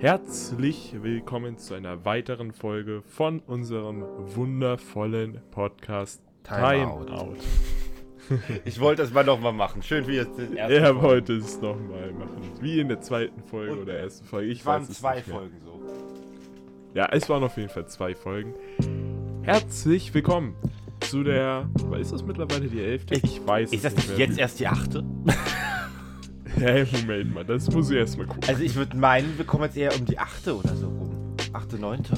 Herzlich willkommen zu einer weiteren Folge von unserem wundervollen Podcast Time Time. Ich wollte das mal nochmal machen. Schön wie jetzt den ersten. Er wollte es nochmal machen. Wie in der zweiten Folge Und oder ersten Folge. Ich Es waren weiß es zwei. Folgen so. Ja, es waren auf jeden Fall zwei Folgen. Herzlich willkommen zu der. Ist das mittlerweile die elfte? Ich- weiß Ist das es nicht jetzt erst die achte? Hey, Moment mal, das muss ich erstmal gucken. Also ich würde meinen, wir kommen jetzt eher um die achte oder so rum. Achte, neunte.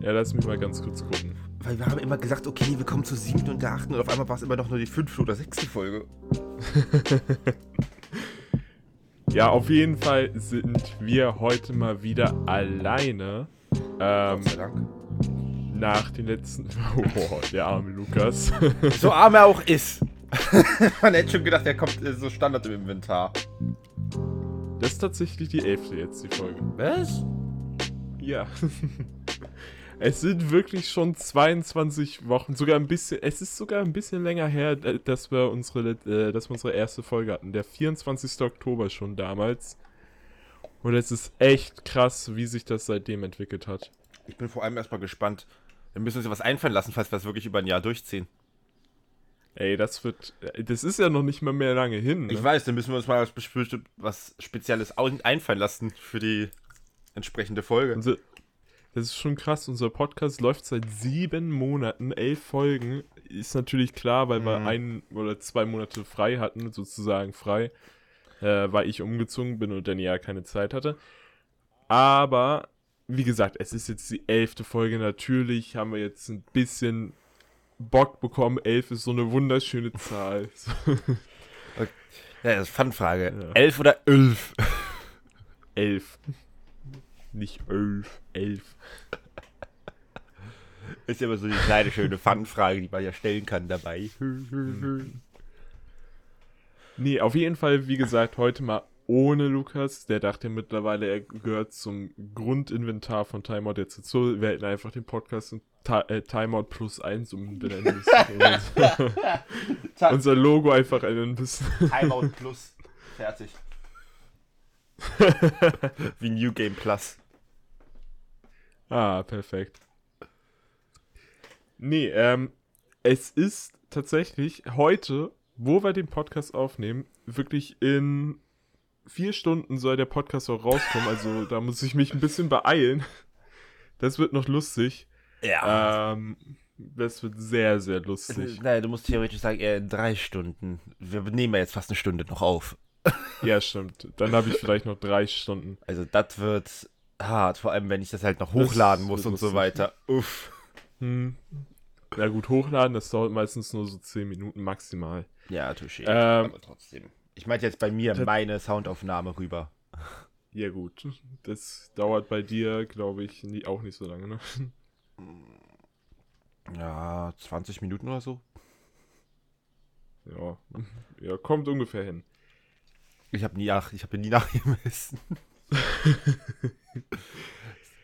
Ja, lass mich mal ganz kurz gucken. Weil wir haben immer gesagt, okay, wir kommen zur siebten und der achten und auf einmal war es immer noch nur die fünfte oder sechste Folge. Ja, auf jeden Fall sind wir heute mal wieder alleine. Ähm, Gott sei Dank. nach den letzten. Oh, der arme Lukas. So arm er auch ist. Man hätte schon gedacht, er kommt äh, so Standard im Inventar. Das ist tatsächlich die elfte jetzt, die Folge. Was? Ja. Es sind wirklich schon 22 Wochen, sogar ein bisschen, es ist sogar ein bisschen länger her, dass wir unsere, äh, dass wir unsere erste Folge hatten. Der 24. Oktober schon damals. Und es ist echt krass, wie sich das seitdem entwickelt hat. Ich bin vor allem erstmal gespannt. Wir müssen uns ja was einfallen lassen, falls wir es wirklich über ein Jahr durchziehen. Ey, das wird, das ist ja noch nicht mal mehr lange hin. Ne? Ich weiß, dann müssen wir uns mal was, was Spezielles einfallen lassen für die entsprechende Folge. Unser, das ist schon krass. Unser Podcast läuft seit sieben Monaten, elf Folgen. Ist natürlich klar, weil wir Mhm. ein oder zwei Monate frei hatten, sozusagen frei, äh, weil ich umgezogen bin und dann ja keine Zeit hatte. Aber wie gesagt, es ist jetzt die elfte Folge. Natürlich haben wir jetzt ein bisschen Bock bekommen. Elf ist so eine wunderschöne Zahl. Ja, das ist Fanfrage. Ja. Elf oder elf? elf. Nicht elf, elf. Ist ja immer so die kleine schöne Fanfrage, die man ja stellen kann dabei. Nee, auf jeden Fall, wie gesagt, heute mal ohne Lukas. Der dachte mittlerweile, er gehört zum Grundinventar von Timeout jetzt dazu. Wir hätten einfach den Podcast in äh, Timeout plus 1 umbenennen müssen. Und unser Logo einfach ändern müssen. Timeout Plus. Fertig. Wie New Game Plus. ah, perfekt. Nee, ähm, es ist tatsächlich heute, wo wir den Podcast aufnehmen, wirklich in vier Stunden soll der Podcast auch rauskommen. Also da muss ich mich ein bisschen beeilen. Das wird noch lustig. Ja. Ähm, das wird sehr, sehr lustig. Naja, du musst theoretisch sagen, eher in drei Stunden. Wir nehmen ja jetzt fast eine Stunde noch auf. Ja, stimmt. Dann habe ich vielleicht noch drei Stunden. Also das wird hart, vor allem wenn ich das halt noch Das hochladen wird muss und so lustig. weiter. Uff. Hm. Na gut, hochladen, das dauert meistens nur so zehn Minuten maximal. Ja, touché. Ähm, aber trotzdem. Ich meinte jetzt bei mir meine Soundaufnahme rüber. Ja gut, das dauert bei dir, glaube ich, nie, auch nicht so lange, ne? Ja, 20 Minuten oder so. Ja, ja kommt ungefähr hin. Ich habe nie nach, ich habe nie nachgemessen.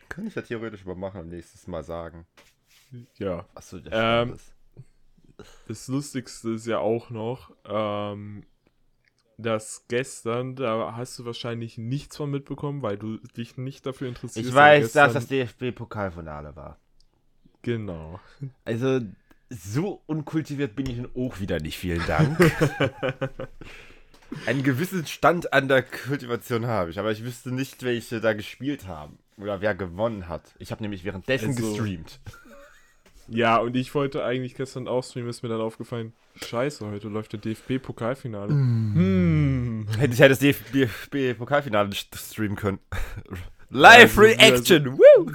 Kann ich ja theoretisch mal machen und nächstes Mal sagen. Ja, Achso, der Ähm, das Lustigste ist ja auch noch, ähm, dass gestern, da hast du wahrscheinlich nichts von mitbekommen, weil du dich nicht dafür interessierst. Ich weiß, dass das DFB-Pokalfinale war. Genau. Also, so unkultiviert bin ich nun auch wieder nicht, vielen Dank. Einen gewissen Stand an der Kultivation habe ich, aber ich wüsste nicht, welche da gespielt haben. Oder wer gewonnen hat. Ich habe nämlich währenddessen Also- gestreamt. Ja, und ich wollte eigentlich gestern auch streamen, ist mir dann aufgefallen, scheiße, heute läuft der DFB-Pokalfinale. Hm. Hätte ich ja das DFB-Pokalfinale streamen können. Live Ja, Reaction! Woo!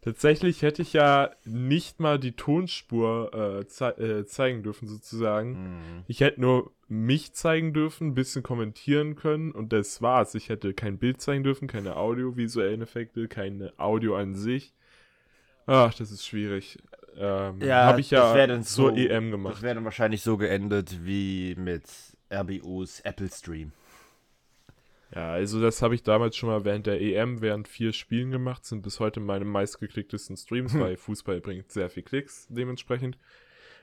Tatsächlich hätte ich ja nicht mal die Tonspur äh, zei äh, zeigen dürfen, sozusagen. Mhm. Ich hätte nur mich zeigen dürfen, ein bisschen kommentieren können und das war's. Ich hätte kein Bild zeigen dürfen, keine audiovisuellen Effekte, keine Audio an sich. Ach, das ist schwierig. Ähm, Ja, habe ich das ja zur so- EM Das gemacht. wäre dann wahrscheinlich so geendet wie mit RBOs Apple Stream. Ja, also das habe ich damals schon mal während der EM, während vier Spielen gemacht, sind bis heute meine meistgeklicktesten Streams, Hm. weil Fußball bringt sehr viel Klicks dementsprechend.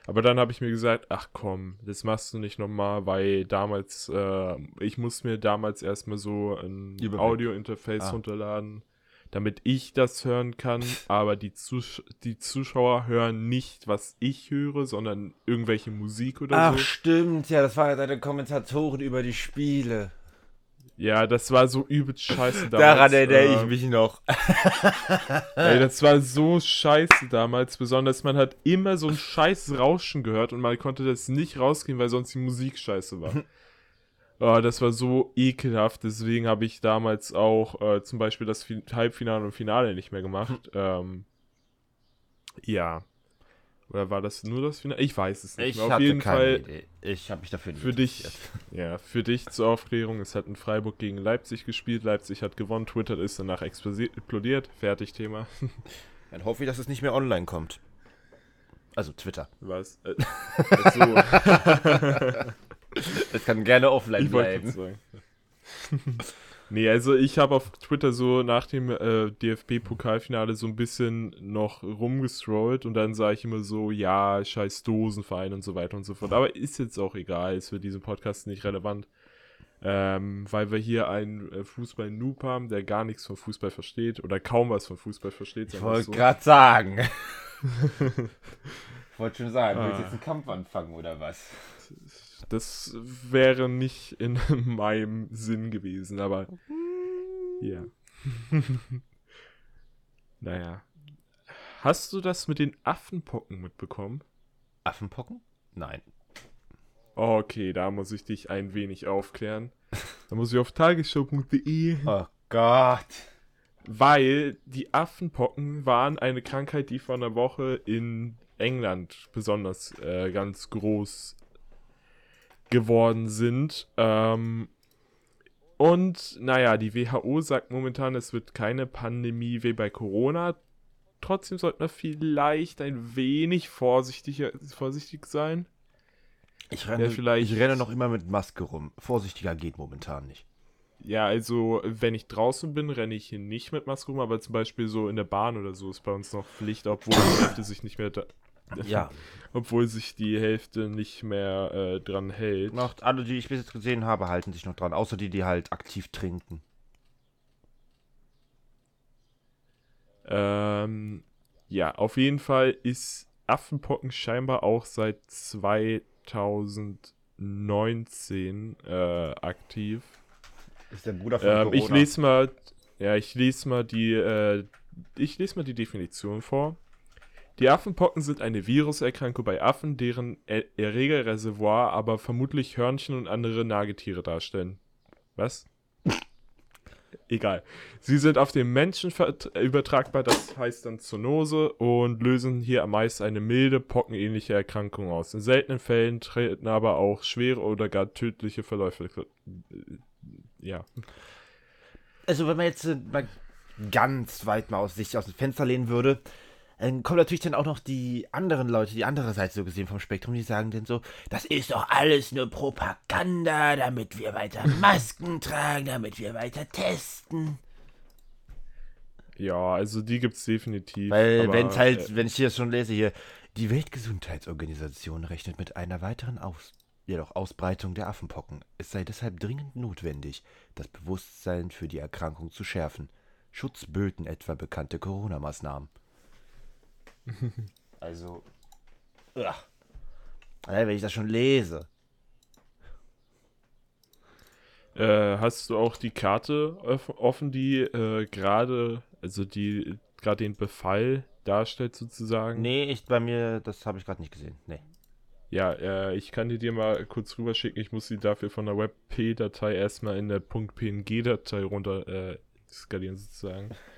Aber dann habe ich mir gesagt, ach komm, das machst du nicht nochmal, weil damals, äh, ich muss mir damals erstmal so ein. Audio-Interface Ah. runterladen, damit ich das hören kann, aber die, Zus die Zuschauer hören nicht, was ich höre, sondern irgendwelche Musik oder Ach, so. stimmt, ja, das war ja deine Kommentatoren über die Spiele. Ja, das war so übelst scheiße damals. Daran erinnere ich äh, mich noch. Ey, das war so scheiße damals, besonders man hat immer so ein scheiß Rauschen gehört und man konnte das nicht rausgehen, weil sonst die Musik scheiße war. Oh, das war so ekelhaft, deswegen habe ich damals auch äh, zum Beispiel das Fi- Halbfinale und Finale nicht mehr gemacht. ähm, ja. Oder war das nur das Finale? Ich weiß es nicht. Ich mehr. Auf hatte jeden keine Fall Idee. Ich habe mich dafür nicht für dich, ja, für dich zur Aufklärung, es hat in Freiburg gegen Leipzig gespielt, Leipzig hat gewonnen, Twitter ist danach explodiert, fertig Thema. Dann hoffe ich, dass es nicht mehr online kommt. Also Twitter. Was? Äh, ach so. Das kann gerne offline ich sagen. nee, also ich habe auf Twitter so nach dem äh, DFB-Pokalfinale so ein bisschen noch rumgestrollt und dann sah ich immer so, ja, scheiß Dosenverein und so weiter und so fort. Aber ist jetzt auch egal, ist für diesen Podcast nicht relevant. Ähm, weil wir hier einen äh, Fußball-Noob haben, der gar nichts von Fußball versteht oder kaum was von Fußball versteht. Ich wollte so. gerade sagen. ich wollte schon sagen, willst du Ah. jetzt einen Kampf anfangen oder was? Das wäre nicht in meinem Sinn gewesen, aber ja. naja. Hast du das mit den Affenpocken mitbekommen? Affenpocken? Nein. Okay, da muss ich dich ein wenig aufklären. Da muss ich auf tagesschau.de, Oh Gott. weil die Affenpocken waren eine Krankheit, die vor einer Woche in England besonders äh, ganz groß geworden sind. Ähm, und naja, die WHO sagt momentan, es wird keine Pandemie wie bei Corona. Trotzdem sollte man vielleicht ein wenig vorsichtiger, vorsichtig sein. Ich renne, Ja, vielleicht- ich renne noch immer mit Maske rum. Vorsichtiger geht momentan nicht. Ja, also wenn ich draußen bin, renne ich hier nicht mit Maske rum, aber zum Beispiel so in der Bahn oder so ist bei uns noch Pflicht, obwohl die Hälfte sich nicht mehr da, Ja. obwohl sich die Hälfte nicht mehr äh, dran hält. Noch alle, die ich bis jetzt gesehen habe, halten sich noch dran. Außer die, die halt aktiv trinken. Ähm, ja, auf jeden Fall ist Affenpocken scheinbar auch seit 2019 äh, aktiv. Ist der Bruder von Ähm, ich lese mal, ja, ich lese mal die, äh, ich lese mal die Definition vor. Die Affenpocken sind eine Viruserkrankung bei Affen, deren Er- Erregerreservoir aber vermutlich Hörnchen und andere Nagetiere darstellen. Was? Egal. Sie sind auf den Menschen übertragbar, das heißt dann Zoonose, und lösen hier am meisten eine milde, pockenähnliche Erkrankung aus. In seltenen Fällen treten aber auch schwere oder gar tödliche Verläufe. Ja. Also, wenn man jetzt äh, mal ganz weit mal aus sich aus dem Fenster lehnen würde, dann kommen natürlich dann auch noch die anderen Leute, die andere Seite so gesehen vom Spektrum, die sagen dann so, das ist doch alles nur Propaganda, damit wir weiter Masken tragen, damit wir weiter testen. Ja, also die gibt's definitiv. Weil, wenn es halt, äh, wenn ich hier schon lese hier, die Weltgesundheitsorganisation rechnet mit einer weiteren Aus jedoch Ausbreitung der Affenpocken. Es sei deshalb dringend notwendig, das Bewusstsein für die Erkrankung zu schärfen. Schutz böten etwa bekannte Corona-Maßnahmen. also. Allein, wenn ich das schon lese. äh, hast du auch die Karte off- offen, die äh, gerade, also die gerade den Befall darstellt sozusagen? Nee, ich bei mir, das habe ich gerade nicht gesehen. Nee. Ja, äh, ich kann die dir mal kurz rüberschicken. Ich muss sie dafür von der WebP-Datei erstmal in der .png-Datei runter äh, skalieren sozusagen.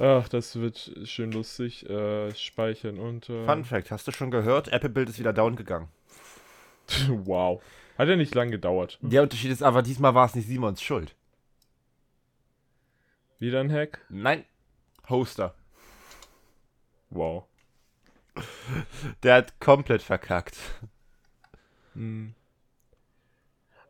Ach, das wird schön lustig. Äh, speichern unter. Fun Fact, hast du schon gehört? Apple-Bild ist wieder down gegangen. wow. Hat ja nicht lang gedauert. Der Unterschied ist aber, diesmal war es nicht Simons Schuld. Wieder ein Hack? Nein, Hoster. Wow. Der hat komplett verkackt. Hm.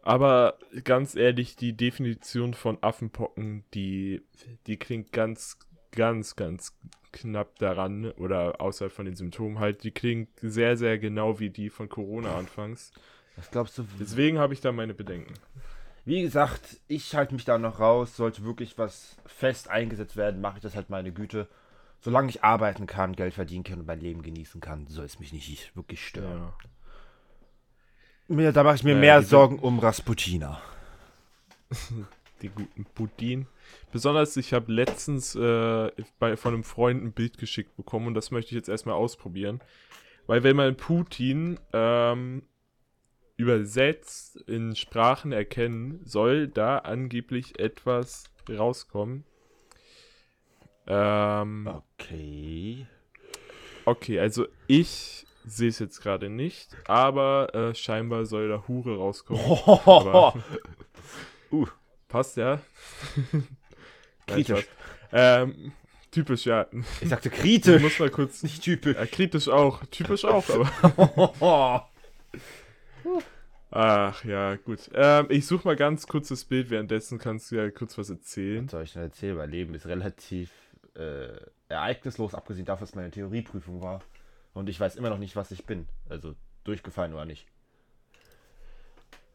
Aber ganz ehrlich, die Definition von Affenpocken, die, die klingt ganz ganz, ganz knapp daran oder außerhalb von den Symptomen halt. Die klingen sehr, sehr genau wie die von Corona anfangs. Was glaubst du? Deswegen habe ich da meine Bedenken. Wie gesagt, ich halte mich da noch raus. Sollte wirklich was fest eingesetzt werden, mache ich das halt meine Güte. Solange ich arbeiten kann, Geld verdienen kann und mein Leben genießen kann, soll es mich nicht wirklich stören. Ja. Da mache ich mir Äh, mehr Sorgen um Rasputina. Die guten Putin. Besonders, ich habe letztens äh, bei, von einem Freund ein Bild geschickt bekommen und das möchte ich jetzt erstmal ausprobieren. Weil wenn man Putin ähm, übersetzt in Sprachen erkennen, soll da angeblich etwas rauskommen. Ähm, Okay. okay, also ich sehe es jetzt gerade nicht, aber äh, scheinbar soll da Hure rauskommen. Aber- uh, Passt ja. Kritisch. Ähm, typisch, ja. Ich sagte Ich kritisch. muss mal kurz. Nicht typisch. Ja, kritisch auch. Typisch auch, aber. Ach ja, gut. Ähm, ich suche mal ganz kurz das Bild, währenddessen kannst du ja kurz was erzählen. Was soll ich denn erzählen? Mein Leben ist relativ äh, ereignislos, abgesehen davon, dass meine Theorieprüfung war. Und ich weiß immer noch nicht, was ich bin. Also durchgefallen oder nicht.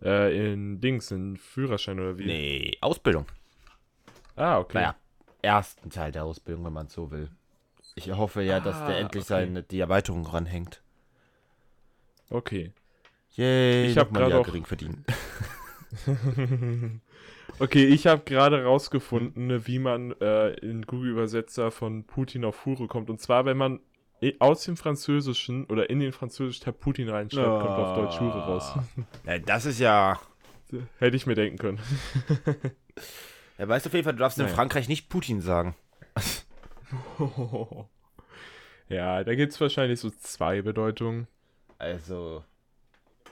Äh, in Dings, in Führerschein oder wie? Nee, Ausbildung. Ah, okay. Naja, ersten Teil der Ausbildung, wenn man so will. Ich hoffe ja, dass Ah, der endlich okay. seine, die Erweiterung ranhängt. Okay. Yay, Ich hab nochmal ein grad Jahr auch- gering verdienen. Okay, ich habe gerade rausgefunden, wie man äh, in Google Übersetzer von Putin auf Hure kommt. Und zwar, wenn man i- aus dem Französischen oder in den Französischen Tab Putin reinschreibt, kommt auf Deutsch Hure raus. Ja, das ist ja. Hätte ich mir denken können. Ja, weißt du auf jeden Fall, du darfst in Naja. Frankreich nicht Putin sagen. ja, da gibt es wahrscheinlich so zwei Bedeutungen. Also,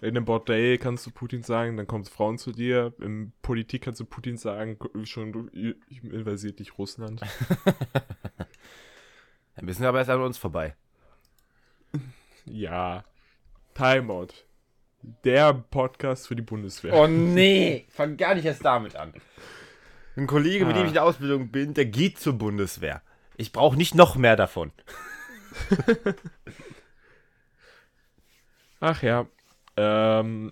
In einem Bordell kannst du Putin sagen, dann kommt Frauen zu dir. In Politik kannst du Putin sagen, schon du invasiert dich Russland. dann müssen wir aber erst an uns vorbei. Ja. Timeout. Der Podcast für die Bundeswehr. Oh nee, fang gar nicht erst damit an. Ein Kollege, mit dem Ah. ich in der Ausbildung bin, der geht zur Bundeswehr. Ich brauche nicht noch mehr davon. Ach ja. Ähm,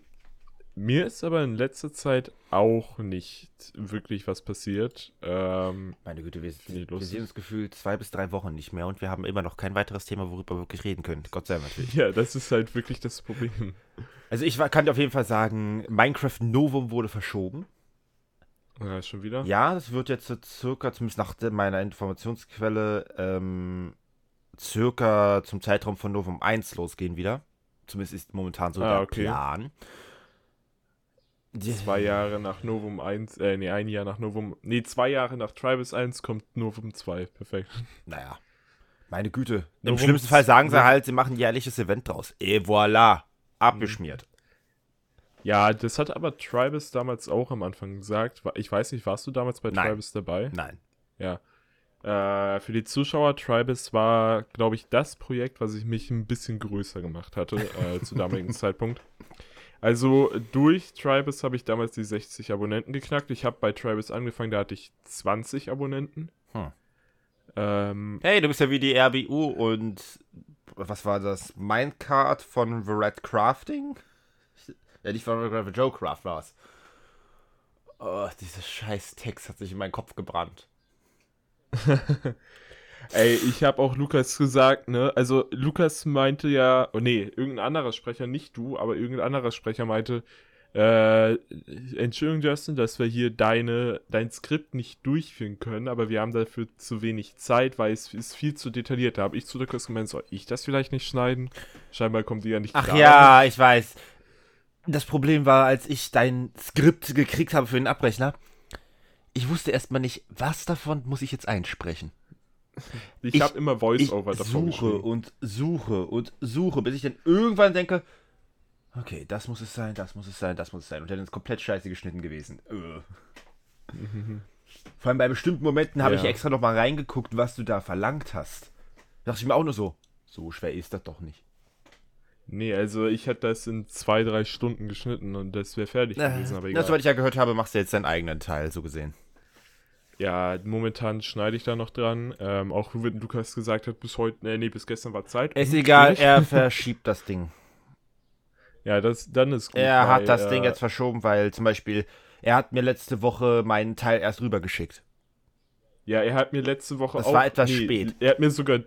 mir ist aber in letzter Zeit auch nicht wirklich was passiert. Ähm, Meine Güte, wir, ich wir sehen uns gefühlt zwei bis drei Wochen nicht mehr und wir haben immer noch kein weiteres Thema, worüber wir wirklich reden können. Gott sei Dank natürlich. ja, das ist halt wirklich das Problem. Also ich kann dir auf jeden Fall sagen, Minecraft Novum wurde verschoben. Ja, schon wieder? Ja, das wird jetzt so circa, zumindest nach meiner Informationsquelle, ähm, circa zum Zeitraum von Novum 1 losgehen wieder. Zumindest ist momentan so Ah, der okay. Plan. Zwei Jahre nach Novum 1, äh, nee, ein Jahr nach Novum, nee, zwei Jahre nach Travis 1 kommt Novum 2. Perfekt. Naja. Meine Güte. Im Novum schlimmsten Fall sagen sie halt, sie machen ein jährliches Event draus. Et voilà. Abgeschmiert. Ja, das hat aber Travis damals auch am Anfang gesagt. Ich weiß nicht, warst du damals bei Nein. Travis dabei? Nein. Ja. Äh, für die Zuschauer, Tribus war, glaube ich, das Projekt, was ich mich ein bisschen größer gemacht hatte äh, zu damaligen Zeitpunkt. Also durch Tribus habe ich damals die 60 Abonnenten geknackt. Ich habe bei Tribus angefangen, da hatte ich 20 Abonnenten. Hm. Ähm, Hey, du bist ja wie die RBU und was war das? Mindcard von The Red Crafting? Ja, nicht von Red Crafting, Joe Craft war es. Oh, dieser scheiß Text hat sich in meinen Kopf gebrannt. ey, ich habe auch Lukas gesagt, ne? Also Lukas meinte ja, oh nee, irgendein anderer Sprecher, nicht du, aber irgendein anderer Sprecher meinte, äh, Entschuldigung, Justin, dass wir hier deine, dein Skript nicht durchführen können, aber wir haben dafür zu wenig Zeit, weil es ist viel zu detailliert. Da habe ich zu Lukas gemeint, soll ich das vielleicht nicht schneiden? Scheinbar kommt die ja nicht Ach dran. ja, ich weiß. Das Problem war, als ich dein Skript gekriegt habe für den Abrechner, ich wusste erstmal nicht, was davon muss ich jetzt einsprechen. Ich, Ich- habe immer Ich Voice-Over davor suche und suche und suche, bis ich dann irgendwann denke, okay, das muss es sein, das muss es sein, das muss es sein. Und dann ist komplett scheiße geschnitten gewesen. Äh. Vor allem bei bestimmten Momenten habe ich Ja. extra noch mal reingeguckt, was du da verlangt hast. Da dachte ich mir auch nur so, so schwer ist das doch nicht. Nee, also ich hätte das in zwei, drei Stunden geschnitten und das wäre fertig gewesen, aber egal. soweit ich ja gehört habe, machst du jetzt deinen eigenen Teil, so gesehen. ja, momentan schneide ich da noch dran. Ähm, auch wenn Lukas gesagt hat, bis heute, nee, nee, bis gestern war Zeit. Ist Hm, egal, er verschiebt das Ding. Ja, das, dann ist gut. Er weil, hat das äh, Ding jetzt verschoben, weil zum Beispiel, er hat mir letzte Woche meinen Teil erst rübergeschickt. Ja, er hat mir letzte Woche Das auch. war etwas spät. Er hat mir sogar.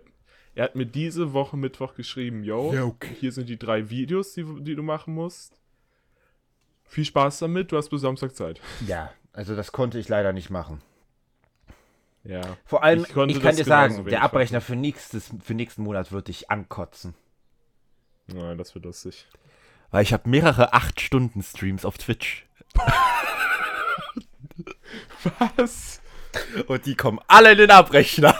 Er hat mir diese Woche Mittwoch geschrieben, yo, Ja, okay. hier sind die drei Videos, die, die du machen musst. Viel Spaß damit, du hast bis Samstag Zeit. Ja, also das konnte ich leider nicht machen. Ja. Vor allem, Ich ich, kann dir sagen, der Abrechner für, nächstes, für nächsten Monat wird dich ankotzen. Nein, das wird lustig. Weil ich habe mehrere 8-Stunden-Streams auf Twitch. Was? Und die kommen alle in den Abrechner.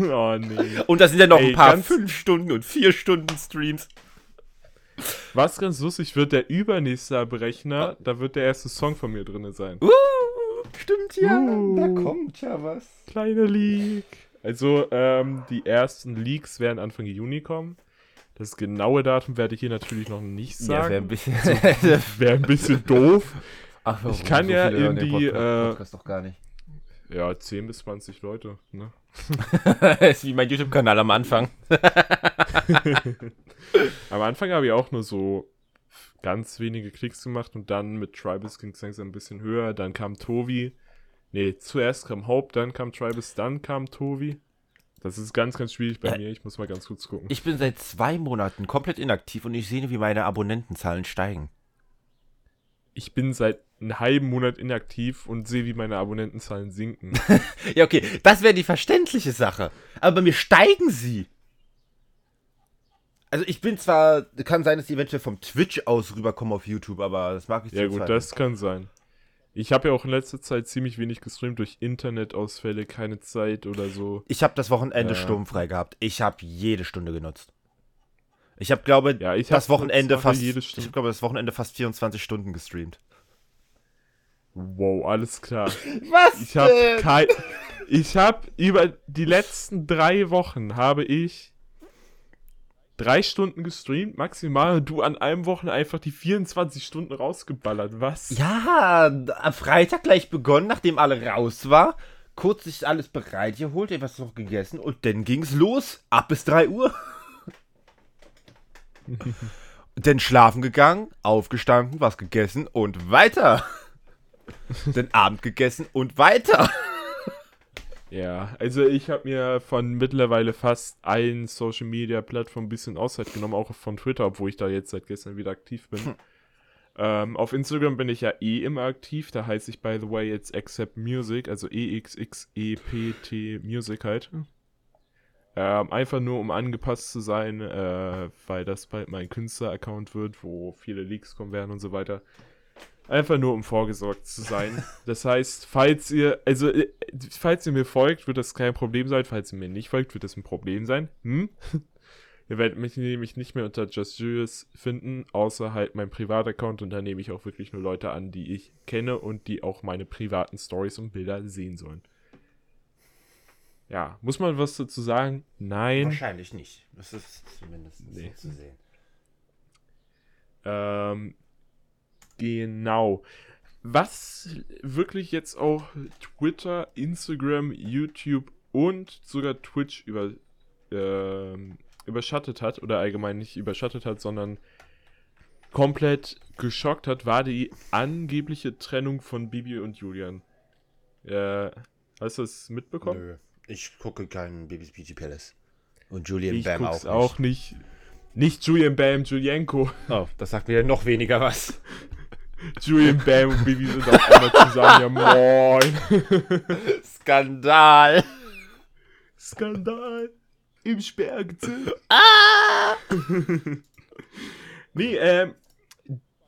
Oh nee. Und da sind ja noch Ey, ein paar ganz- 5-Stunden- und 4-Stunden-Streams. Was ganz lustig wird, der übernächste Abrechner, da wird der erste Song von mir drin sein. Uh, stimmt ja. Uh. Da kommt ja was. Kleiner Leak. Also, ähm, die ersten Leaks werden Anfang Juni kommen. Das genaue Datum werde ich hier natürlich noch nicht Ja, sagen. wäre ein bisschen. Wäre ein bisschen doof. Ach, warum? Ich kann ja viele hören in die, Podcast, äh, Podcast doch gar nicht. Ja, 10 bis 20 Leute, ne? ist wie mein YouTube-Kanal am Anfang. Am Anfang habe ich auch nur so ganz wenige Klicks gemacht und dann mit Tribus ging es langsam ein bisschen höher. Dann kam Tovi. Nee, zuerst kam Hope, dann kam Tribus, dann kam Tovi. Das ist ganz, ganz schwierig bei Äh, mir. Ich muss mal ganz kurz gucken. Ich bin seit zwei Monaten komplett inaktiv und ich sehe, wie meine Abonnentenzahlen steigen. Ich bin seit einem halben Monat inaktiv und sehe, wie meine Abonnentenzahlen sinken. Ja, okay, das wäre die verständliche Sache. Aber bei mir steigen sie. Also ich bin zwar, kann sein, dass die eventuell vom Twitch aus rüberkommen auf YouTube, aber das mag ich ja zu gut, zweifeln. das kann sein. Ich habe ja auch in letzter Zeit ziemlich wenig gestreamt durch Internetausfälle, keine Zeit oder so. Ich habe das Wochenende Ja. sturmfrei gehabt. Ich habe jede Stunde genutzt. Ich habe, glaube Ja, ich das hab Wochenende fast, jede ich glaube, das Wochenende fast 24 Stunden gestreamt. Wow, alles klar. Was? Ich habe kein. Ich habe über die letzten drei Wochen habe ich drei Stunden gestreamt, maximal. und Du an einem Wochen einfach die 24 Stunden rausgeballert. Was? Ja, am Freitag gleich begonnen, nachdem alle raus war. Kurz sich alles bereit geholt, etwas noch gegessen und dann ging's los. Ab bis 3 Uhr. dann schlafen gegangen, aufgestanden, was gegessen und weiter. dann Abend gegessen und weiter. Ja, also ich habe mir von mittlerweile fast allen Social Media Plattformen ein bisschen Auszeit genommen, auch von Twitter, obwohl ich da jetzt seit gestern wieder aktiv bin. ähm, auf Instagram bin ich ja eh immer aktiv, da heiße ich by the way jetzt Accept Music, also E-X-X-E-P-T Music halt. Ähm, einfach nur um angepasst zu sein, äh, weil das bald mein Künstler-Account wird, wo viele Leaks kommen werden und so weiter. Einfach nur um vorgesorgt zu sein. Das heißt, falls ihr, also, äh, falls ihr mir folgt, wird das kein Problem sein. Falls ihr mir nicht folgt, wird das ein Problem sein. Hm? ihr werdet mich nämlich nicht mehr unter Just Julius finden, außer halt mein Privataccount und da nehme ich auch wirklich nur Leute an, die ich kenne und die auch meine privaten Stories und Bilder sehen sollen. Ja, muss man was dazu sagen? Nein. Wahrscheinlich nicht. Das ist zumindest Nee. so zu sehen. Ähm, genau. Was wirklich jetzt auch Twitter, Instagram, YouTube und sogar Twitch über, ähm, überschattet hat, oder allgemein nicht überschattet hat, sondern komplett geschockt hat, war die angebliche Trennung von Bibi und Julian. Äh, hast du das mitbekommen? Nö. Ich gucke keinen Babys Beauty Palace. Und Julian Ich Bam auch, auch nicht. Nicht Julian Bam, Julienko. nicht. Oh, das sagt mir noch weniger was. Julian Bam und Bibi sind auf einmal zusammen. Ja, moin. Skandal. Skandal im Sperrgezirk. Ah! Nee, ähm,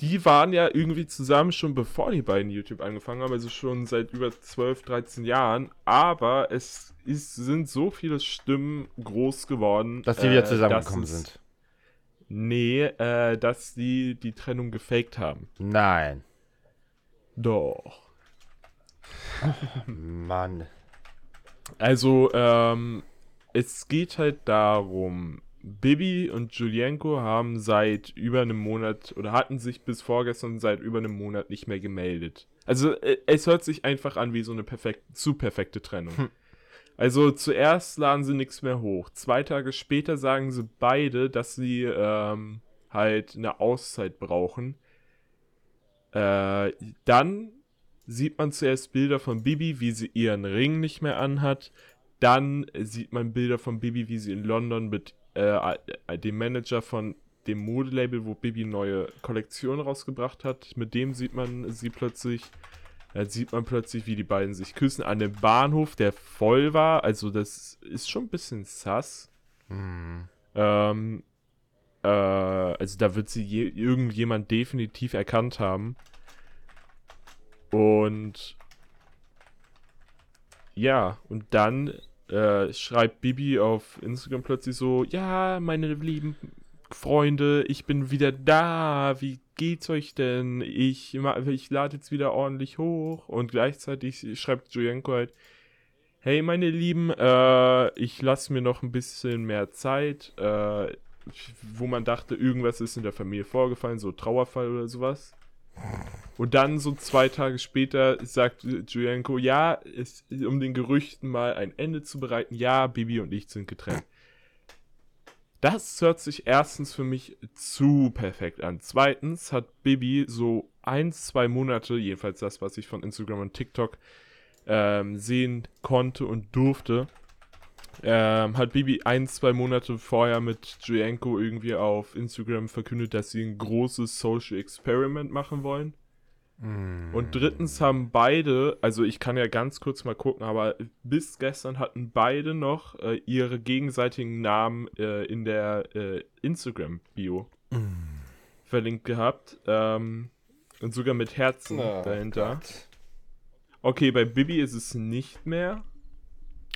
die waren ja irgendwie zusammen schon bevor die beiden YouTube angefangen haben, also schon seit über 12, 13 Jahren. Aber es ist, sind so viele Stimmen groß geworden, Dass die wieder äh, zusammengekommen es- sind. Nee, äh, dass die die Trennung gefaked haben. Nein. Doch. Mann. Also, ähm, es geht halt darum, Bibi und Julienko haben seit über einem Monat oder hatten sich bis vorgestern seit über einem Monat nicht mehr gemeldet. Also äh, es hört sich einfach an wie so eine perfekt, zu perfekte Trennung. Hm. Also zuerst laden sie nichts mehr hoch. Zwei Tage später sagen sie beide, dass sie ähm, halt eine Auszeit brauchen. Äh, dann sieht man zuerst Bilder von Bibi, wie sie ihren Ring nicht mehr anhat. Dann sieht man Bilder von Bibi, wie sie in London mit äh, dem Manager von dem Modelabel, wo Bibi neue Kollektion rausgebracht hat, mit dem sieht man sie plötzlich. Da sieht man plötzlich, wie die beiden sich küssen an dem Bahnhof, der voll war. Also das ist schon ein bisschen sass. Hm. Ähm, äh, also da wird sie je, irgendjemand definitiv erkannt haben. Und ja, und dann äh, schreibt Bibi auf Instagram plötzlich so, ja, meine lieben Freunde, ich bin wieder da. Wie geht's euch denn? Ich, ich lade jetzt wieder ordentlich hoch. Und gleichzeitig schreibt Julienko halt, hey meine Lieben, äh, ich lasse mir noch ein bisschen mehr Zeit. Äh, wo man dachte, irgendwas ist in der Familie vorgefallen, so Trauerfall oder sowas. Und dann so zwei Tage später sagt Julienko, ja, ist, um den Gerüchten mal ein Ende zu bereiten, ja, Bibi und ich sind getrennt. Das hört sich erstens für mich zu perfekt an. Zweitens hat Bibi so ein, zwei Monate, jedenfalls das, was ich von Instagram und TikTok ähm, sehen konnte und durfte, ähm, hat Bibi ein, zwei Monate vorher mit Julienko irgendwie auf Instagram verkündet, dass sie ein großes Social Experiment machen wollen. Mm. Und drittens haben beide, also ich kann ja ganz kurz mal gucken, aber bis gestern hatten beide noch äh, ihre gegenseitigen Namen äh, in der äh, Instagram-Bio Mm. verlinkt gehabt. Ähm, und sogar mit Herzen Oh dahinter. Gott. Okay, bei Bibi ist es nicht mehr.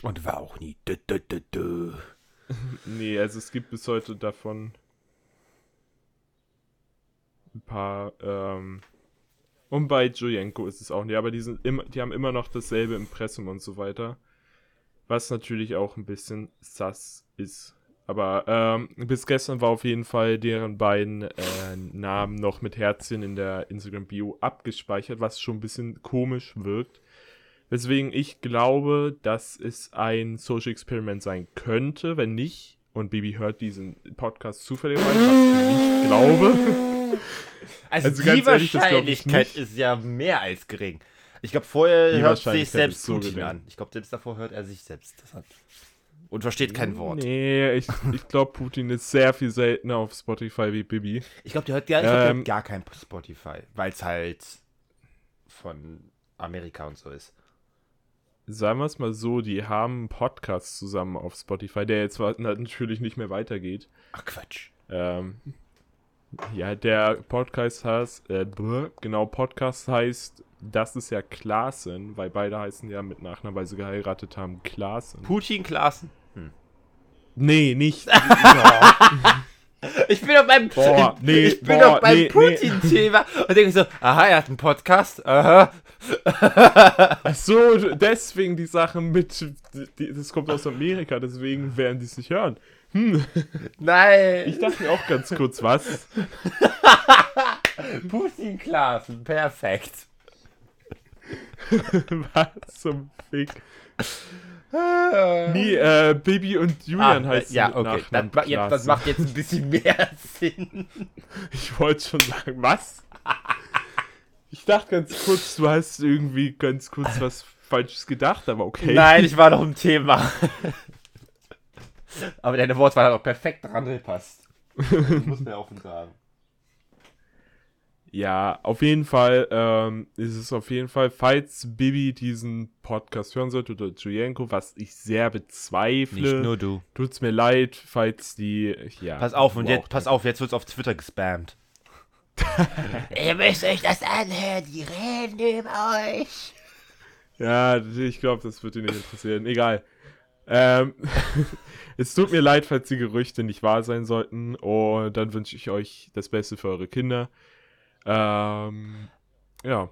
Und war auch nie. Dö, dö, dö, dö. Nee, also es gibt bis heute davon ein paar, ähm, und bei Julienko ist es auch nicht, aber die sind immer, die haben immer noch dasselbe Impressum und so weiter. Was natürlich auch ein bisschen sass ist. Aber ähm, bis gestern war auf jeden Fall deren beiden äh, Namen noch mit Herzchen in der Instagram-Bio abgespeichert, was schon ein bisschen komisch wirkt. Weswegen ich glaube, dass es ein Social Experiment sein könnte, wenn nicht. Und Bibi hört diesen Podcast zufälligerweise, was ich glaube. Also, Also die ehrlich, Wahrscheinlichkeit nicht. ist ja mehr als gering. Ich glaube, vorher Die hört sich selbst so Putin an. Ich glaube, selbst davor hört er sich selbst. Und versteht kein Wort. Nee, ich, ich glaube, Putin ist sehr viel seltener auf Spotify wie Bibi. Ich glaube, der hört gar, ich glaub, Ähm, hört gar kein Spotify, weil es halt von Amerika und so ist. Sagen wir es mal so, die haben einen Podcast zusammen auf Spotify, der jetzt natürlich nicht mehr weitergeht. Ach Quatsch. Ähm, ja, der Podcast heißt, äh, genau, Podcast heißt, das ist ja Klaassen, weil beide heißen ja mit Nachnamen, weil sie geheiratet haben, Klaassen. Putin Klaassen. Nee, nicht. Ich bin doch beim, Boah, nee, ich bin boah, doch beim nee, nee. Putin-Thema und denke so, aha, er hat einen Podcast, aha. Ach so, deswegen die Sachen mit, die, das kommt aus Amerika, deswegen werden die es nicht hören. Hm, Nein, ich dachte mir auch ganz kurz, was? Putin Klaassen, perfekt. was zum Fick? Nee, äh, Baby und Julian Ah, heißt ja, mit okay, ma- jetzt, das macht jetzt ein bisschen mehr Sinn. Ich wollte schon sagen, was? Ich dachte ganz kurz, du hast irgendwie ganz kurz was Falsches gedacht, aber okay. Nein, ich war noch im Thema. Aber deine Wortwahl hat auch perfekt dran gepasst. Ich muss mir offen sagen. Ja, auf jeden Fall ähm, ist es auf jeden Fall, falls Bibi diesen Podcast hören sollte oder Julienko, was ich sehr bezweifle, du. tut's mir leid, falls die, ja. Pass auf, und jetzt, pass auf, jetzt wird's auf Twitter gespammt. Ihr müsst euch das anhören, die reden über euch. Ja, ich glaube, das wird ihn nicht interessieren. Egal. Ähm, es tut mir leid, falls die Gerüchte nicht wahr sein sollten. Und dann wünsche ich euch das Beste für eure Kinder. Ähm, ja.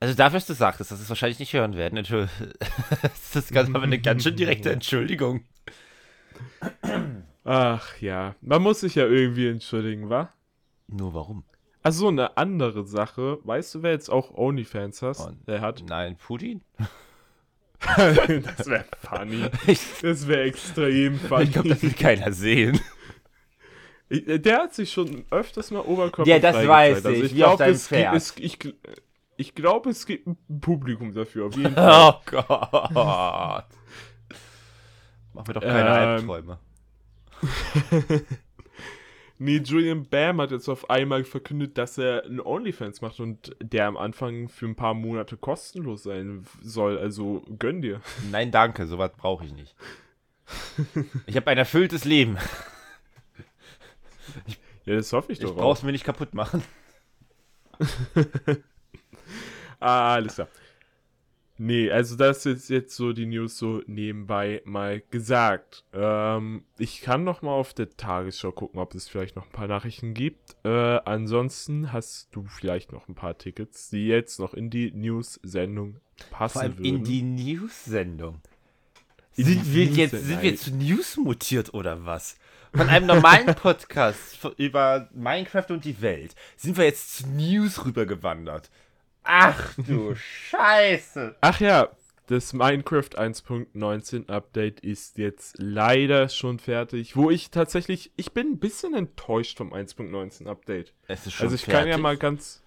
Also dafür, dass du sagtest, dass es wahrscheinlich nicht hören werden. Entschuldigung. Das ist ganz, aber eine ganz schön direkte Entschuldigung. Ach ja, man muss sich ja irgendwie entschuldigen, wa? Nur warum? Also eine andere Sache. Weißt du, wer jetzt auch OnlyFans hast, Oh, der hat? Nein, Putin? das wäre funny. Das wäre extrem funny. ich glaube, das will keiner sehen. Ich- äh, Der hat sich schon öfters mal Oberkörper Ja, das weiß ich, wie auf glaube, es, gibt- es, ich, ich glaube, es gibt ein Publikum dafür, auf jeden Fall. Oh Gott. Mach mir doch keine Ähm, Albträume. Nee, Julian Bam hat jetzt auf einmal verkündet, dass er einen OnlyFans macht und der am Anfang für ein paar Monate kostenlos sein soll. Also gönn dir. Nein, danke, sowas brauche ich nicht. Ich habe ein erfülltes Leben. Ja, das hoffe ich Ich doch auch. brauch's mir nicht kaputt machen. Ah, alles klar. Nee, also das ist jetzt so die News so nebenbei mal gesagt. Ähm, ich kann noch mal auf der Tagesschau gucken, ob es vielleicht noch ein paar Nachrichten gibt. Äh, ansonsten hast du vielleicht noch ein paar Tickets, die jetzt noch in die News-Sendung passen Vor allem würden. in die News-Sendung. Die Sind wir jetzt News- sind wir zu News mutiert oder was? Von einem normalen Podcast über Minecraft und die Welt sind wir jetzt zu News rübergewandert. Ach du Scheiße. Ach ja, das Minecraft 1.19 Update ist jetzt leider schon fertig. Wo ich tatsächlich, ich bin ein bisschen enttäuscht vom 1.19 Update. Es ist schon Also ich kann ja fertig. mal ganz.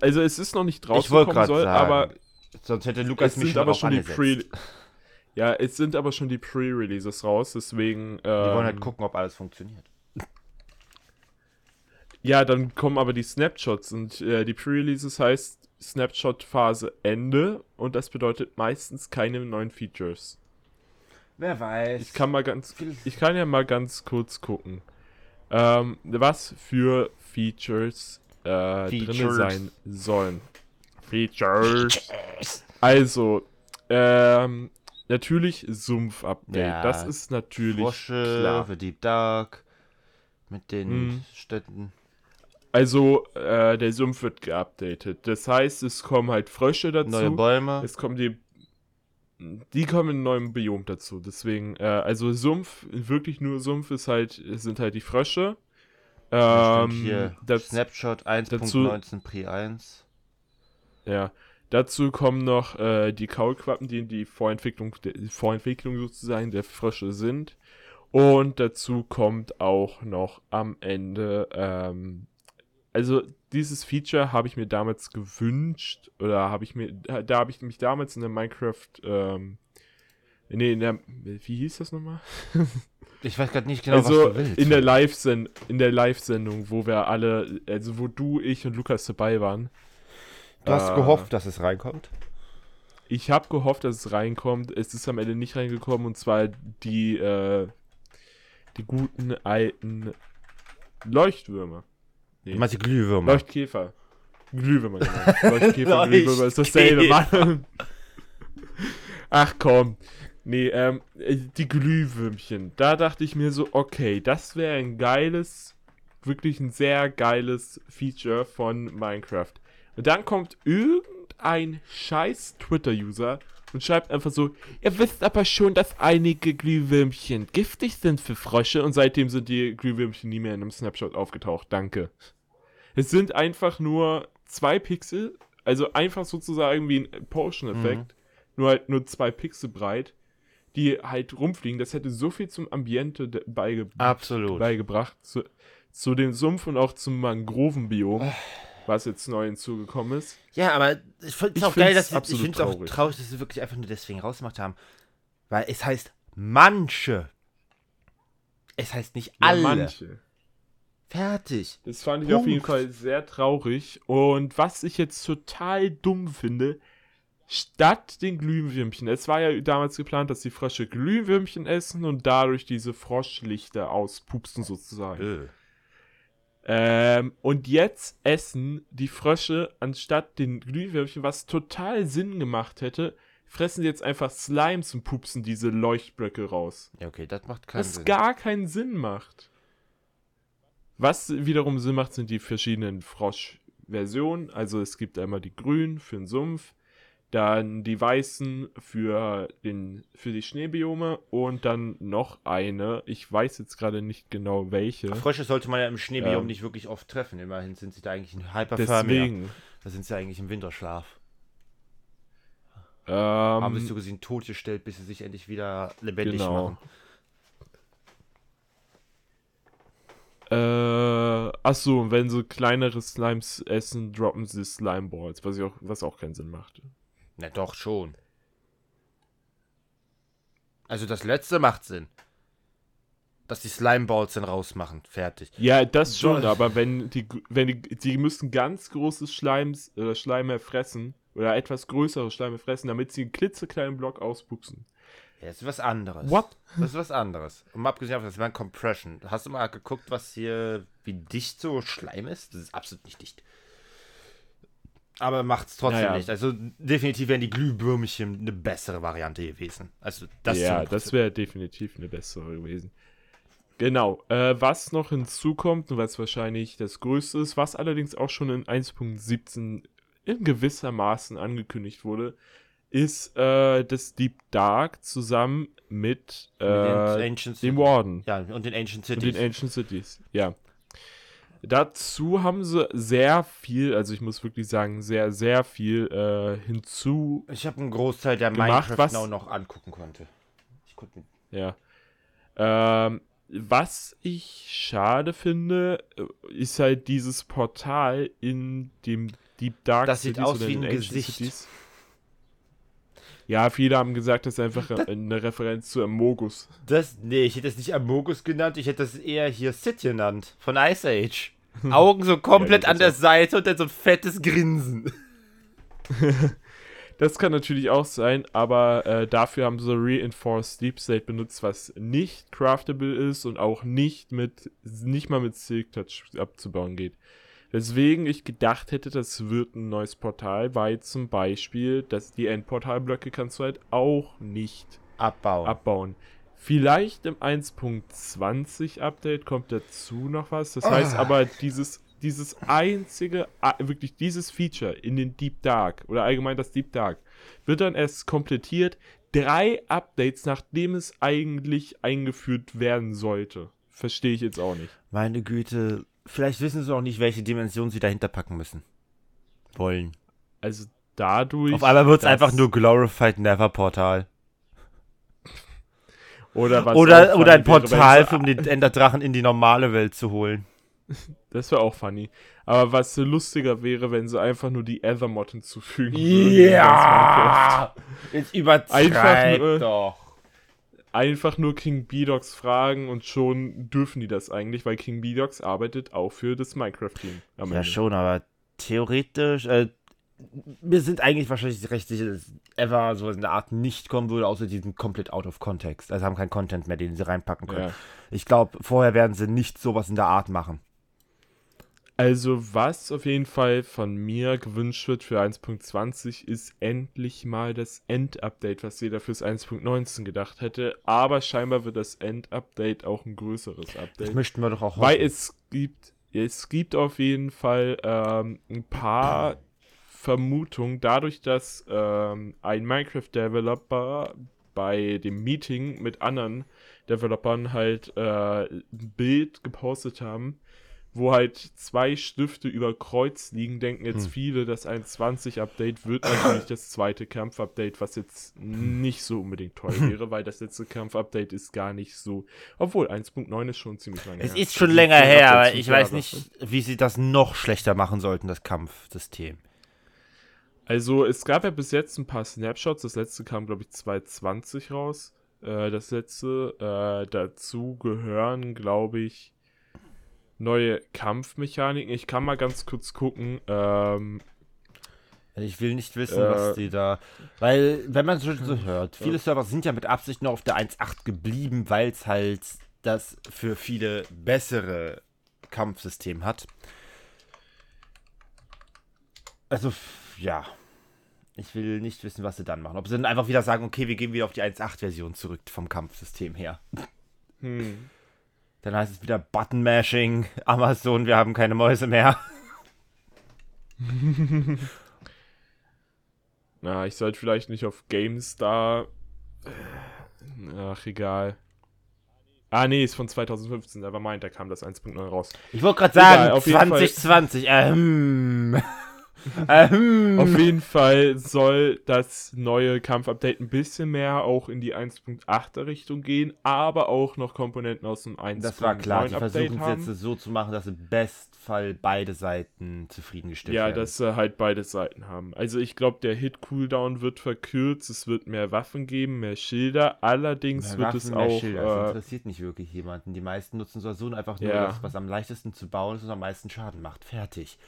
Also es ist noch nicht Ich wollte gerade soll, sagen, aber sonst hätte Lukas mich schon aber schon die. Pre. Ja, es sind aber schon die Pre-Releases raus, deswegen. Die wollen halt ähm, gucken, ob alles funktioniert. Ja, dann kommen aber die Snapshots und äh, die Pre-Releases heißt Snapshot-Phase Ende und das bedeutet meistens keine neuen Features. Wer weiß. Ich kann mal ganz, ich kann ja mal ganz kurz gucken, ähm, was für Features, äh, drin Features. sein sollen. Features. Also, ähm, natürlich Sumpf-Update. Ja, das ist natürlich Frosche, klar. The Deep Dark mit den Mhm. Städten. Also, äh, der Sumpf wird geupdatet. Das heißt, es kommen halt Frösche dazu. Neue Bäume. Es kommen die. Die kommen in einem neuen Biom dazu. Deswegen, äh, also Sumpf, wirklich nur Sumpf ist halt, sind halt die Frösche. Ähm, hier das, Snapshot 1.19 Pre 1. ja. Dazu kommen noch äh, die Kaulquappen, die in die Vorentwicklung, die Vorentwicklung sozusagen der Frösche sind. Und dazu kommt auch noch am Ende, ähm, also dieses Feature habe ich mir damals gewünscht, oder habe ich mir, da da habe ich mich damals in der Minecraft, ähm, nee, in der, wie hieß das nochmal? Ich weiß gerade nicht genau, also was du willst. in der Live-Sendung, in der Live-Sendung, wo wir alle, also wo du, ich und Lukas dabei waren. Du hast äh, gehofft, dass es reinkommt. Ich habe gehofft, dass es reinkommt. Es ist am Ende nicht reingekommen und zwar die, äh, die guten alten Leuchtwürmer. Nee, Du meinst die Glühwürmer. Leuchtkäfer. Glühwürmer, genau. Leuchtkäfer, Glühwürmer ist dasselbe. Mann. Ach komm. Nee, ähm, äh, die Glühwürmchen. Da dachte ich mir so, okay, das wäre ein geiles, wirklich ein sehr geiles Feature von Minecraft. Und dann kommt irgendein scheiß Twitter-User und schreibt einfach so, ihr wisst aber schon, dass einige Glühwürmchen giftig sind für Frösche und seitdem sind die Glühwürmchen nie mehr in einem Snapshot aufgetaucht. Danke. Es sind einfach nur zwei Pixel, also einfach sozusagen wie ein Potion-Effekt, nur halt nur zwei Pixel breit, die halt rumfliegen. Das hätte so viel zum Ambiente beige Absolut. beigebracht, zu, zu dem Sumpf und auch zum Mangrovenbiom, was jetzt neu hinzugekommen ist. Ja, aber ich finde es auch geil, dass sie, ich finde es auch traurig. dass sie wirklich einfach nur deswegen rausgemacht haben. Weil es heißt manche. Es heißt nicht Ja, alle. manche. Fertig. Das fand ich auf jeden Punkt. Fall sehr traurig. Und was ich jetzt total dumm finde, statt den Glühwürmchen, es war ja damals geplant, dass die Frösche Glühwürmchen essen und dadurch diese Froschlichter auspupsen sozusagen. Äh. Ähm, und jetzt essen die Frösche anstatt den Glühwürmchen, was total Sinn gemacht hätte, fressen sie jetzt einfach Slimes und pupsen diese Leuchtblöcke raus. Ja, okay, das macht keinen Was Sinn. gar keinen Sinn macht. Was wiederum Sinn macht, sind die verschiedenen Frosch-Versionen. Also es gibt einmal die grünen für den Sumpf, dann die weißen für, den, für die Schneebiome und dann noch eine. Ich weiß jetzt gerade nicht genau welche. Frösche sollte man ja im Schneebiom Ähm. nicht wirklich oft treffen. Immerhin sind sie da eigentlich in Hyperthermia. Deswegen. Da sind sie eigentlich im Winterschlaf. Ähm, Haben sich so gesehen totgestellt, bis sie sich endlich wieder lebendig Genau. machen. Äh, achso, wenn sie kleinere Slimes essen, droppen sie Slimeballs, was, ich auch, was auch keinen Sinn macht. Na doch, schon. Also das letzte macht Sinn. Dass die Slimeballs dann rausmachen. Fertig. Ja, das schon, So. aber wenn die, wenn die, die müssen ganz große Schleims, äh, Schleime fressen oder etwas größere Schleime fressen, damit sie einen klitzekleinen Block auspupsen. Ja, das ist was anderes. What? Das ist was anderes. Und mal abgesehen davon, das wäre ein Compression. Hast du mal geguckt, was hier, wie dicht so Schleim ist? Das ist absolut nicht dicht. Aber macht es trotzdem Naja. nicht. Also definitiv wären die Glühwürmchen eine bessere Variante gewesen. Also das ja, das wäre definitiv eine bessere gewesen. Genau, äh, was noch hinzukommt, und was wahrscheinlich das Größte ist, was allerdings auch schon in 1.17 in gewissermaßen angekündigt wurde, ist äh, das Deep Dark zusammen mit mit äh, den Ancient dem Warden. Ja, und den Ancient Und Cities. den Ancient Cities, ja. Dazu haben sie sehr viel, also ich muss wirklich sagen, sehr, sehr viel äh, hinzu, ich habe einen Großteil der Gemacht, Minecraft was- Now noch angucken konnte. Ich konnte ja. Ähm, was ich schade finde, äh, ist halt dieses Portal in dem Deep Dark Das sieht aus wie in ein Ancient Gesicht. Ja, viele haben gesagt, das ist einfach eine Referenz zu Amogus. Das, nee, ich hätte es nicht Amogus genannt, ich hätte es eher hier Sid genannt, von Ice Age. Augen so komplett Ja, an das der Seite und dann so ein fettes Grinsen. Das kann natürlich auch sein, aber äh, dafür haben sie Reinforced Deep State benutzt, was nicht craftable ist und auch nicht mit nicht mal mit Silk Touch abzubauen geht. Weswegen ich gedacht hätte, das wird ein neues Portal, weil zum Beispiel, dass die Endportalblöcke kannst du halt auch nicht Abbauen. abbauen. Vielleicht im 1.20 Update kommt dazu noch was. Das heißt Ah. aber, dieses, dieses einzige, wirklich dieses Feature in den Deep Dark oder allgemein das Deep Dark wird dann erst komplettiert. Drei Updates, nachdem es eigentlich eingeführt werden sollte. Verstehe ich jetzt auch nicht. Meine Güte, vielleicht wissen sie auch nicht, welche Dimension sie dahinter packen müssen. Wollen. Also dadurch. Auf einmal wird es einfach nur Glorified Never Portal. Oder, was Oder, oder ein wäre, Portal, sie- um den Enderdrachen in die normale Welt zu holen. Das wäre auch funny. Aber was lustiger wäre, wenn sie einfach nur die Ethermod hinzufügen. würden Minecraft. Jetzt übertreib Einfach nur- doch. Einfach nur King B-Dogs fragen und schon dürfen die das eigentlich, weil King B-Dogs arbeitet auch für das Minecraft-Team. am Ja, Ende. schon, aber theoretisch, äh, wir sind eigentlich wahrscheinlich recht sicher, dass ever sowas in der Art nicht kommen würde, außer die sind komplett out of context. Also haben keinen Content mehr, den sie reinpacken können. Ja. Ich glaube, vorher werden sie nicht sowas in der Art machen. Also, was auf jeden Fall von mir gewünscht wird für 1.20 ist endlich mal das End-Update, was jeder fürs 1.19 gedacht hätte. Aber scheinbar wird das End-Update auch ein größeres Das Update. möchten wir doch auch Weil hoffen. es gibt, es gibt auf jeden Fall ähm, ein paar Vermutungen, dadurch, dass ähm, ein Minecraft-Developer bei dem Meeting mit anderen Developern halt äh, ein Bild gepostet haben, wo halt zwei Stifte über Kreuz liegen, denken jetzt Hm. viele, das 1.20-Update wird natürlich das zweite Kampf-Update, was jetzt nicht so unbedingt toll wäre, weil das letzte Kampf-Update ist gar nicht so. Obwohl, 1.9 ist schon ziemlich lange Es her. ist schon länger her, aber ich weiß nicht, wie sie das noch schlechter machen sollten, das Kampfsystem. Also, es gab ja bis jetzt ein paar Snapshots. Das letzte kam, glaube ich, 2020 raus. Äh, das letzte. Äh, dazu gehören, glaube ich, neue Kampfmechaniken. Ich kann mal ganz kurz gucken. Ähm, Ich will nicht wissen, Äh, was die da. Weil, wenn man so hört, viele Server sind ja mit Absicht noch auf der 1.8 geblieben, weil es halt das für viele bessere Kampfsystem hat. Also, ja. Ich will nicht wissen, was sie dann machen. Ob sie dann einfach wieder sagen, okay, wir gehen wieder auf die 1.8-Version zurück vom Kampfsystem her. hm. Dann heißt es wieder Button-Mashing, Amazon, wir haben keine Mäuse mehr. Ja, ich sollte vielleicht nicht auf GameStar. Ach, egal. Ah, nee, ist von 2015, aber meint, da kam das 1.0 raus. Ich wollte gerade sagen, Egal, auf jeden Fall- 2020. Ähm. ähm. Auf jeden Fall soll das neue Kampfupdate ein bisschen mehr auch in die 1.8er Richtung gehen, aber auch noch Komponenten aus dem 1.9 Das war klar, die versuchen es jetzt so zu machen, dass im Bestfall beide Seiten zufriedengestellt Ja, werden. dass sie halt beide Seiten haben. Also ich glaube, der Hit-Cooldown wird verkürzt, es wird mehr Waffen geben, mehr Schilder, allerdings Mehr wird es Waffen, mehr auch... Schilder. Das Äh, interessiert nicht wirklich jemanden. Die meisten nutzen so so einfach nur Ja. das, was am leichtesten zu bauen ist und am meisten Schaden macht. Fertig.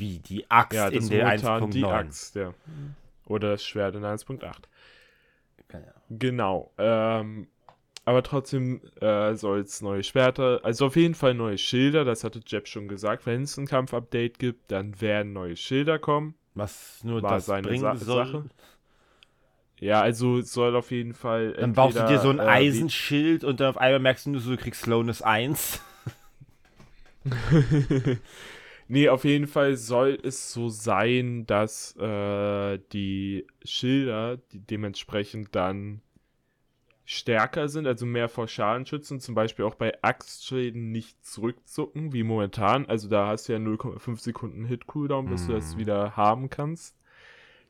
Wie die Axt ja, in der momentan die 1.9. Axt, ja. Oder das Schwert in 1.8. Ja. Genau. Ähm, aber trotzdem äh, soll es neue Schwerter, also auf jeden Fall neue Schilder, das hatte Jeb schon gesagt. Wenn es ein Kampfupdate gibt, dann werden neue Schilder kommen. Was nur War das seine bringen Sa soll. Sache. Ja, also soll auf jeden Fall. Dann baust du dir so ein äh, Eisenschild und dann auf einmal merkst du du kriegst Slowness 1. nee, auf jeden Fall soll es so sein, dass äh, die Schilder die dementsprechend dann stärker sind, also mehr vor Schaden schützen, zum Beispiel auch bei Axtschäden nicht zurückzucken, wie momentan. Also da hast du ja 0,5 Sekunden Hit-Cooldown, bis du das Mhm. wieder haben kannst.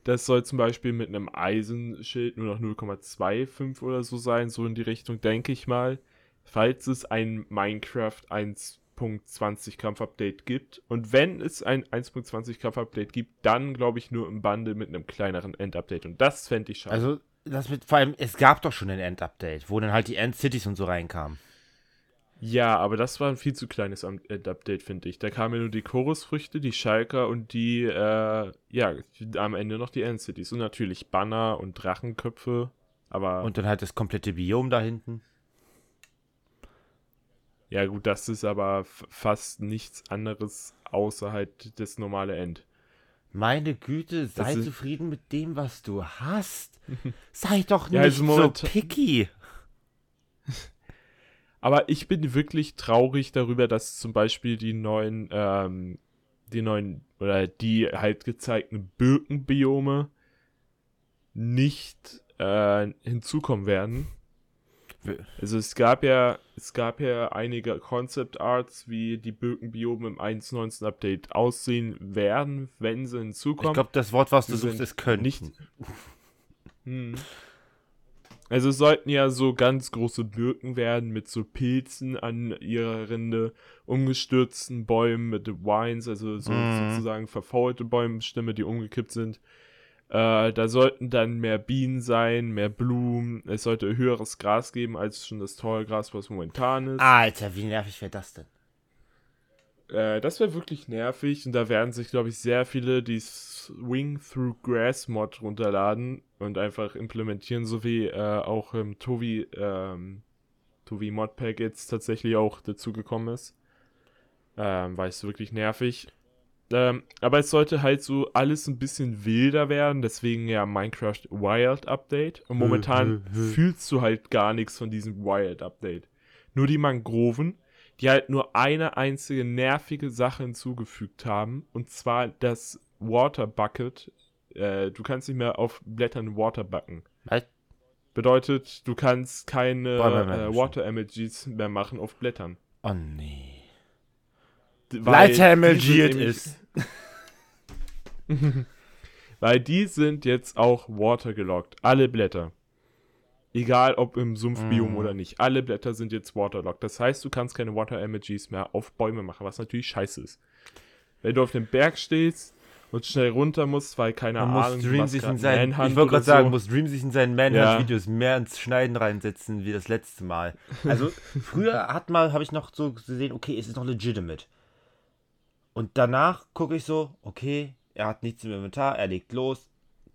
Das soll zum Beispiel mit einem Eisenschild nur noch 0,25 oder so sein, so in die Richtung, denke ich mal. Falls es ein Minecraft 1.20 Kampf-Update gibt. Und wenn es ein 1.20 Kampf-Update gibt, dann glaube ich nur im Bundle mit einem kleineren End-Update. Und das fände ich schade. Also, das mit, vor allem, es gab doch schon ein End-Update, wo dann halt die End-Cities und so reinkamen. Ja, aber das war ein viel zu kleines End-Update, finde ich. Da kamen ja nur die Chorusfrüchte, die Schalker und die, äh, ja, am Ende noch die End-Cities. Und natürlich Banner und Drachenköpfe. Aber Und dann halt das komplette Biom da hinten. Ja, gut, das ist aber fast nichts anderes außer halt das normale End. Meine Güte, sei ist- zufrieden mit dem, was du hast. Sei doch nicht Ja, also so momentan- picky. Aber ich bin wirklich traurig darüber, dass zum Beispiel die neuen, ähm, die neuen, oder die halt gezeigten Birkenbiome nicht äh, hinzukommen werden. Also es gab ja, es gab ja einige Concept Arts, wie die Birkenbiome im 1.19 Update aussehen werden, wenn sie Ich hinzukommen. glaube, das Wort, was du Sie suchst, ist könnten. nicht. Hm. Also es sollten ja so ganz große Birken werden mit so Pilzen an ihrer Rinde, umgestürzten Bäumen mit Wines, also so Mhm. sozusagen verfaulte Bäumstämme, die umgekippt sind. Äh, da sollten dann mehr Bienen sein, mehr Blumen. Es sollte höheres Gras geben als schon das teure Gras, was momentan ist. Alter, wie nervig wäre das denn? Äh, das wäre wirklich nervig und da werden sich, glaube ich, sehr viele die Swing Through Grass Mod runterladen und einfach implementieren, so wie äh, auch im Tovi, ähm, Tovi Modpack jetzt tatsächlich auch dazu gekommen ist. Ähm, weil es wirklich nervig. Ähm, aber es sollte halt so alles ein bisschen wilder werden, deswegen ja Minecraft Wild Update. Und momentan fühlst du halt gar nichts von diesem Wild Update. Nur die Mangroven, die halt nur eine einzige nervige Sache hinzugefügt haben, und zwar das Water Bucket. Äh, du kannst nicht mehr auf Blättern Water backen. Was? Bedeutet, du kannst keine äh. Water Emojis mehr machen auf Blättern. Oh nee. D- weil die Leiter sind emulgiert nämlich- ist. Weil die sind jetzt auch watergelockt. Alle Blätter. Egal ob im Sumpfbiom Mhm. oder nicht. Alle Blätter sind jetzt waterlocked. Das heißt, du kannst keine Water Emojis mehr auf Bäume machen, was natürlich scheiße ist. Wenn du auf dem Berg stehst und schnell runter musst, weil keine Man muss Ahnung, du Dream sich in seinen, Manhunt ich wollte gerade sagen, so. muss Dream sich in seinen Ja. Manhunt-Videos mehr ins Schneiden reinsetzen wie das letzte Mal. Also früher hat mal, habe ich noch so gesehen, okay, es ist noch legitimate. Und danach gucke ich so, okay, er hat nichts im Inventar, er legt los.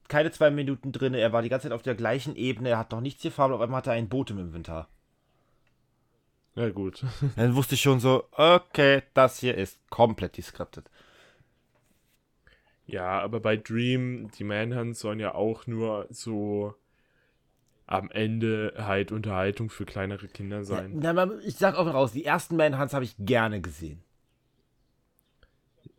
Keine zwei Minuten drin, er war die ganze Zeit auf der gleichen Ebene, er hat noch nichts gefarmt, auf einmal hat er ein Boot im Inventar. Ja, gut. Dann wusste ich schon so, okay, das hier ist komplett deskriptet. Ja, aber bei Dream, die Manhunts sollen ja auch nur so am Ende halt Unterhaltung für kleinere Kinder sein. Na, na, ich sag auch raus, die ersten Manhunts habe ich gerne gesehen.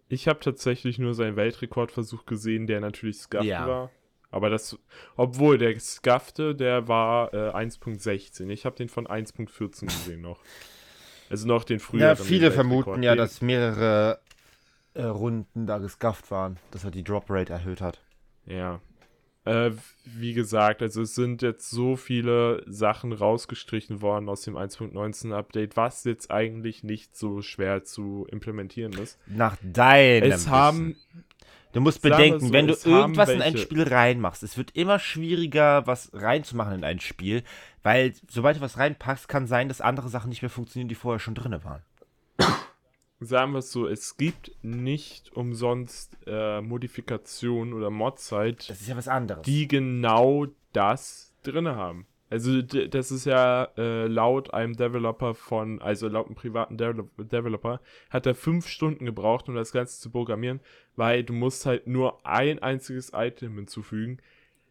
Ich habe tatsächlich nur seinen Weltrekordversuch gesehen, der natürlich Scuff Ja. war. Aber das, obwohl der Skafte, der war äh, 1.16. Ich habe den von 1.14 gesehen noch. Also noch den früheren. Ja, viele vermuten ja, dass mehrere äh, Runden da gescufft waren, dass er die Drop Rate erhöht hat. Ja. Äh, wie gesagt, also es sind jetzt so viele Sachen rausgestrichen worden aus dem 1.19 Update, was jetzt eigentlich nicht so schwer zu implementieren ist. Nach deinem Es haben, Du musst bedenken, so, wenn du irgendwas in ein Spiel reinmachst, es wird immer schwieriger, was reinzumachen in ein Spiel, weil sobald du was reinpackst, kann sein, dass andere Sachen nicht mehr funktionieren, die vorher schon drin waren. Sagen wir es so, es gibt nicht umsonst äh, Modifikationen oder Mods-Zeit, Das ist ja was anderes. die genau das drin haben. Also das ist ja äh, laut einem Developer von, also laut einem privaten Devel Developer, hat er fünf Stunden gebraucht, um das Ganze zu programmieren, weil du musst halt nur ein einziges Item hinzufügen,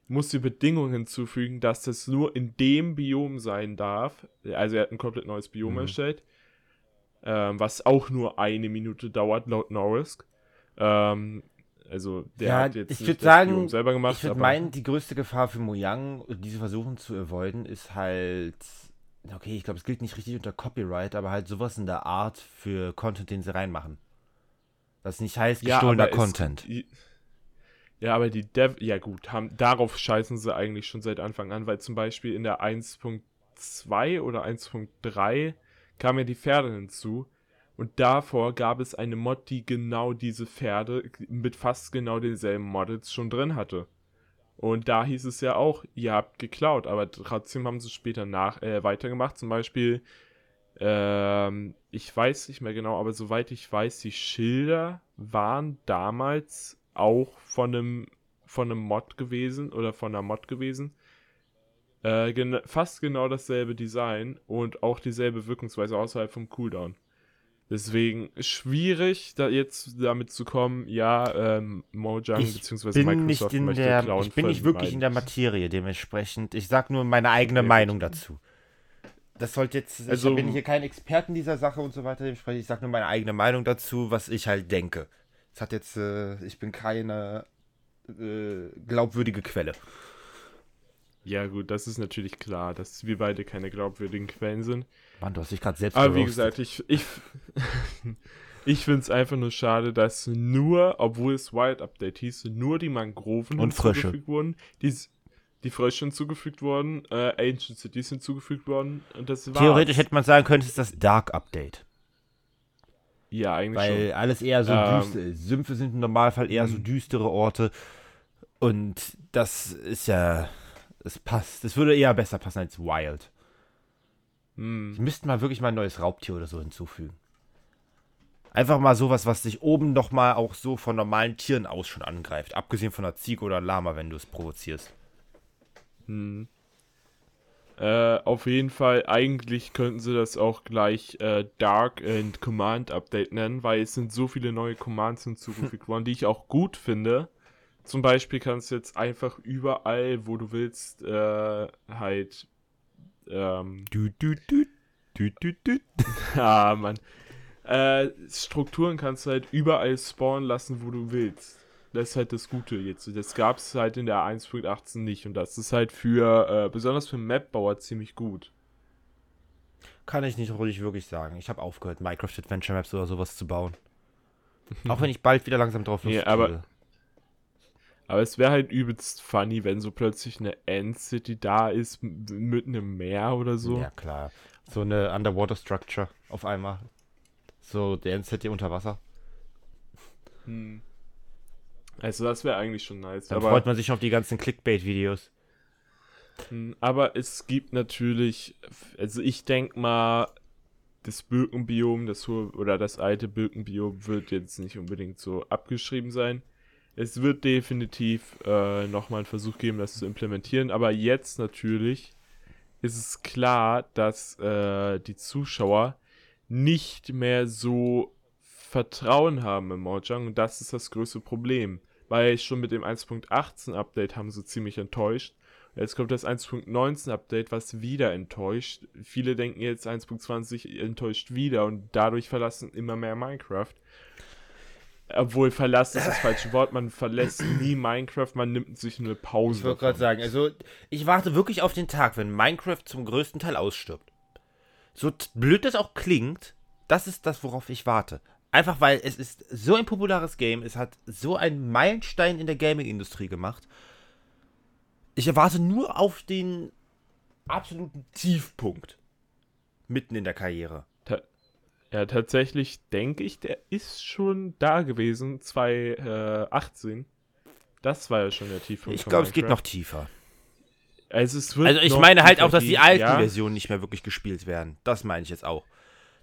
musst die Bedingung hinzufügen, dass das nur in dem Biom sein darf. Also er hat ein komplett neues Biom Mhm. erstellt, ähm, was auch nur eine Minute dauert, laut Norrisk. Ähm, also der Ja, hat jetzt ich nicht sagen, Biom selber gemacht, ich würde meinen, die größte Gefahr für Mojang, diese versuchen zu avoiden, ist halt. Okay, ich glaube, es gilt nicht richtig unter Copyright, aber halt sowas in der Art für Content, den sie reinmachen. Das nicht heißt gestohlener es- Content. i- Ja, aber die Dev, ja gut, haben, darauf scheißen sie eigentlich schon seit Anfang an, weil zum Beispiel in der 1.2 oder 1.3 kamen ja die Pferde hinzu und davor gab es eine Mod, die genau diese Pferde mit fast genau denselben Models schon drin hatte. Und da hieß es ja auch, ihr habt geklaut, aber trotzdem haben sie später nach, äh, weitergemacht. Zum Beispiel, ähm, ich weiß nicht mehr genau, aber soweit ich weiß, die Schilder waren damals auch von einem, von einem Mod gewesen oder von einer Mod gewesen. Äh, gen fast genau dasselbe Design und auch dieselbe Wirkungsweise außerhalb vom Cooldown. Deswegen schwierig, da jetzt damit zu kommen, ja, ähm, Mojang Ich bzw. bin nicht Microsoft in möchte der, Clown ich bin nicht wirklich in der Materie, dementsprechend. Ich sag nur meine eigene Okay, Meinung dazu. Das sollte jetzt, Also- ich bin hier kein Experte in dieser Sache und so weiter, dementsprechend, ich sag nur meine eigene Meinung dazu, was ich halt denke. Es hat jetzt, äh, ich bin keine äh, glaubwürdige Quelle. Ja, gut, das ist natürlich klar, dass wir beide keine glaubwürdigen Quellen sind. Mann, du hast dich gerade selbst Aber wie gesagt, ich, ich, ich finde es einfach nur schade, dass nur, obwohl es Wild Update hieß, nur die Mangroven Und Frösche. hinzugefügt wurden, die, die Frösche hinzugefügt wurden, äh, Ancient Cities hinzugefügt worden und das. Theoretisch hätte man sagen können, es ist das Dark Update. Ja, eigentlich Weil alles eher so Ähm. düster ist. Sümpfe sind im Normalfall eher so Mhm. düstere Orte. Und das ist ja. Es passt. Das würde eher besser passen als Wild. schon. Sie Hm. müssten mal wirklich mal ein neues Raubtier oder so hinzufügen. Einfach mal sowas, was dich oben noch mal auch so von normalen Tieren aus schon angreift. Abgesehen von einer Ziege oder Lama, wenn du es provozierst. Hm. Äh, auf jeden Fall, eigentlich könnten sie das auch gleich äh, Dark and Command Update nennen, weil es sind so viele neue Commands hinzugefügt worden, die ich auch gut finde. Zum Beispiel kannst du jetzt einfach überall, wo du willst, äh, halt, ähm, Du, du, du, du, du, du. ah, Mann, äh, Strukturen kannst du halt überall spawnen lassen, wo du willst. Das ist halt das Gute jetzt. Das gab es halt in der 1.18 nicht und das ist halt für, äh, besonders für Mapbauer ziemlich gut. Kann ich nicht ruhig wirklich sagen. Ich habe aufgehört, Minecraft Adventure Maps oder sowas zu bauen. Auch wenn ich bald wieder langsam drauf Lust Nee, aber-. Aber es wäre halt übelst funny, wenn so plötzlich eine End-City da ist, m- mitten im Meer oder so. Ja, klar. So eine Underwater Structure auf einmal. So, der NZT unter Wasser. Hm. Also das wäre eigentlich schon nice. Dann aber, freut man sich auf die ganzen Clickbait-Videos. hm, aber es gibt natürlich, also ich denke mal, das Birkenbiom, das hohe oder das alte Birkenbiom wird jetzt nicht unbedingt so abgeschrieben sein. Es wird definitiv äh, nochmal einen Versuch geben, das zu implementieren, aber jetzt natürlich ist es klar, dass äh, die Zuschauer nicht mehr so Vertrauen haben im Mojang und das ist das größte Problem. Weil schon mit dem 1.18 Update haben sie ziemlich enttäuscht. Jetzt kommt das 1.19 Update, was wieder enttäuscht. Viele denken jetzt 1.20 enttäuscht wieder und dadurch verlassen immer mehr Minecraft. Obwohl verlassen ist das falsche Wort, man verlässt nie Minecraft, man nimmt sich eine Pause. Ich wollte gerade sagen, also ich warte wirklich auf den Tag, wenn Minecraft zum größten Teil ausstirbt. So blöd das auch klingt, das ist das, worauf ich warte. Einfach weil es ist so ein populares Game, es hat so einen Meilenstein in der Gaming-Industrie gemacht. Ich erwarte nur auf den absoluten Tiefpunkt mitten in der Karriere. Ja, tatsächlich denke ich, der ist schon da gewesen, 2018. Das war ja schon der Tiefpunkt. Ich glaube, es geht noch tiefer. Also, es also ich meine halt auch, dass die alten ja. Versionen nicht mehr wirklich gespielt werden. Das meine ich jetzt auch.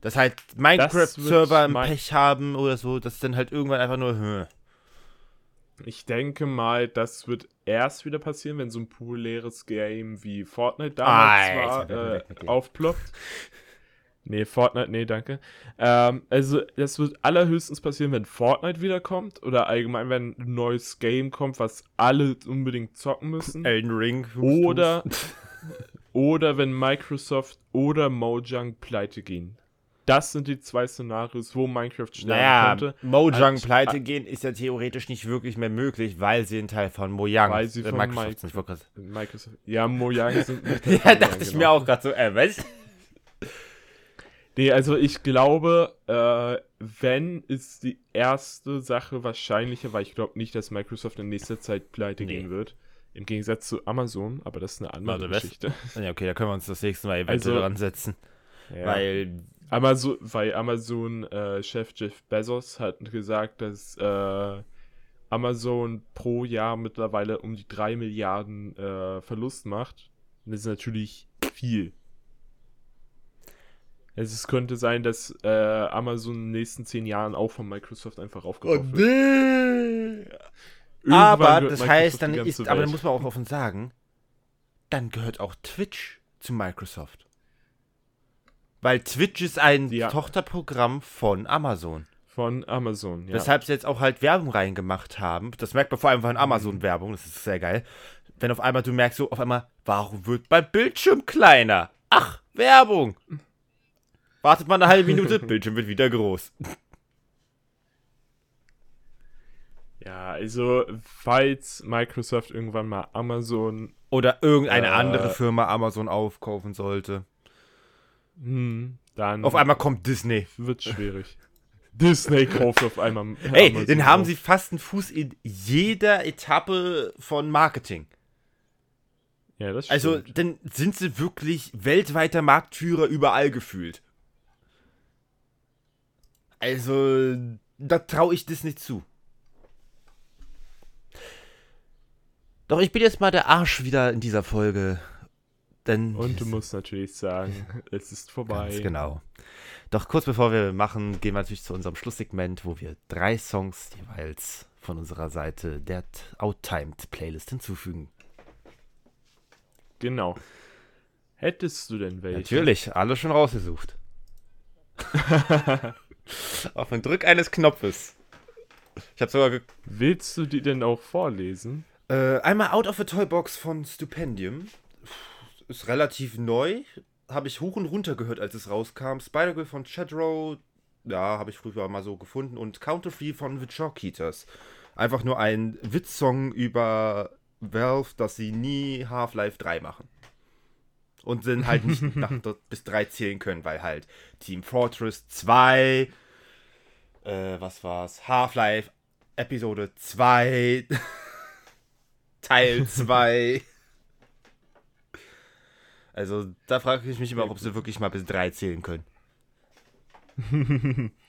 Dass halt Minecraft-Server ein Pech haben oder so, dass dann halt irgendwann einfach nur. Hm. Ich denke mal, das wird erst wieder passieren, wenn so ein populäres Game wie Fortnite damals ah, war, äh, aufploppt. Nee, Fortnite, nee, danke. Ähm, also, das wird allerhöchstens passieren, wenn Fortnite wiederkommt oder allgemein, wenn ein neues Game kommt, was alle unbedingt zocken müssen. Elden Ring. Oder, oder wenn Microsoft oder Mojang pleite gehen. Das sind die zwei Szenarios, wo Minecraft sterben naja, könnte. Mojang also, pleite gehen ist ja theoretisch nicht wirklich mehr möglich, weil sie ein Teil von Mojang weil sie äh, von Microsoft, Microsoft, Microsoft Ja, Mojang sind nicht Ja, dachte ich genau. mir auch gerade so, äh, was? Nee, also ich glaube, äh, wenn ist die erste Sache wahrscheinlicher, weil ich glaube nicht, dass Microsoft in nächster Zeit pleite nee. gehen wird. Im Gegensatz zu Amazon, aber das ist eine andere Warte, Geschichte. Ja, okay, da können wir uns das nächste Mal eventuell also, dran setzen. Ja. Weil. Amazon, weil Amazon-Chef äh, Jeff Bezos hat gesagt, dass äh, Amazon pro Jahr mittlerweile um die 3 Milliarden äh, Verlust macht. Und das ist natürlich viel. Es könnte sein, dass äh, Amazon in den nächsten zehn Jahren auch von Microsoft einfach aufgekauft oh, nee. aber das heißt, dann ist, Welt. aber dann muss man auch offen sagen, dann gehört auch Twitch zu Microsoft. Weil Twitch ist ein ja. Tochterprogramm von Amazon. Von Amazon, ja. Weshalb sie jetzt auch halt Werbung reingemacht haben. Das merkt man vor allem von Amazon-Werbung, das ist sehr geil. Wenn auf einmal du merkst, so auf einmal, warum wird mein Bildschirm kleiner? Ach, Werbung! Wartet mal eine halbe Minute, Bildschirm wird wieder groß. Ja, also, falls Microsoft irgendwann mal Amazon. Oder irgendeine äh, andere Firma Amazon aufkaufen sollte. Hm, dann. Auf einmal kommt Disney. Wird schwierig. Disney kauft auf einmal. Ey, Amazon den haben auf. sie fast einen Fuß in jeder Etappe von Marketing. Ja, das also, stimmt. Also, dann sind sie wirklich weltweiter Marktführer überall gefühlt. Also, da traue ich das nicht zu. Doch ich bin jetzt mal der Arsch wieder in dieser Folge. Denn Und du musst natürlich sagen, es ist vorbei. Ganz genau. Doch kurz bevor wir machen, gehen wir natürlich zu unserem Schlusssegment, wo wir drei Songs jeweils von unserer Seite der Outtimed Playlist hinzufügen. Genau. Hättest du denn welche? Natürlich, alle schon rausgesucht. Auf den Drück eines Knopfes. Ich habe sogar. Willst du die denn auch vorlesen? Äh, einmal Out of a Toy Box von Stupendium. Ist relativ neu. Habe ich hoch und runter gehört, als es rauskam. Spider-Girl von Chadrow. Ja, habe ich früher mal so gefunden. Und Counterfree von The Chalk Einfach nur ein Witzsong über Valve, dass sie nie Half-Life 3 machen und sind halt nicht nach bis drei zählen können, weil halt Team Fortress 2, äh, was war's? Half-Life Episode 2, Teil 2. Also da frage ich mich immer, ob sie wirklich mal bis drei zählen können.